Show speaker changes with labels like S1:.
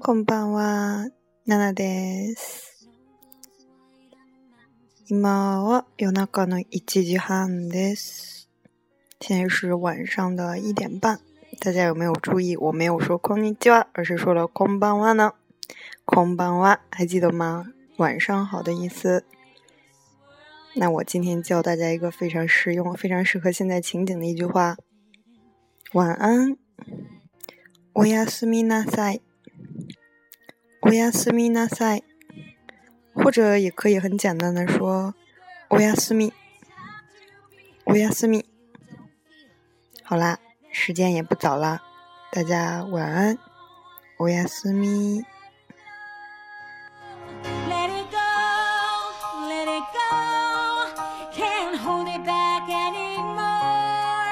S1: こんばんは、ナナです。今は夜中の1時半です。现在是晚上的一点半。大家有没有注意？我没有说こんにちは，而是说了こんばんは呢。こんばんは，还记得吗？晚上好的意思。那我今天教大家一个非常实用、非常适合现在情景的一句话：晚安。おやすみなさい。 おやすみなさい。或者也可以很简单的说おやすみ。おやすみ。好啦，时间也不早了，大家晚安。おやすみ。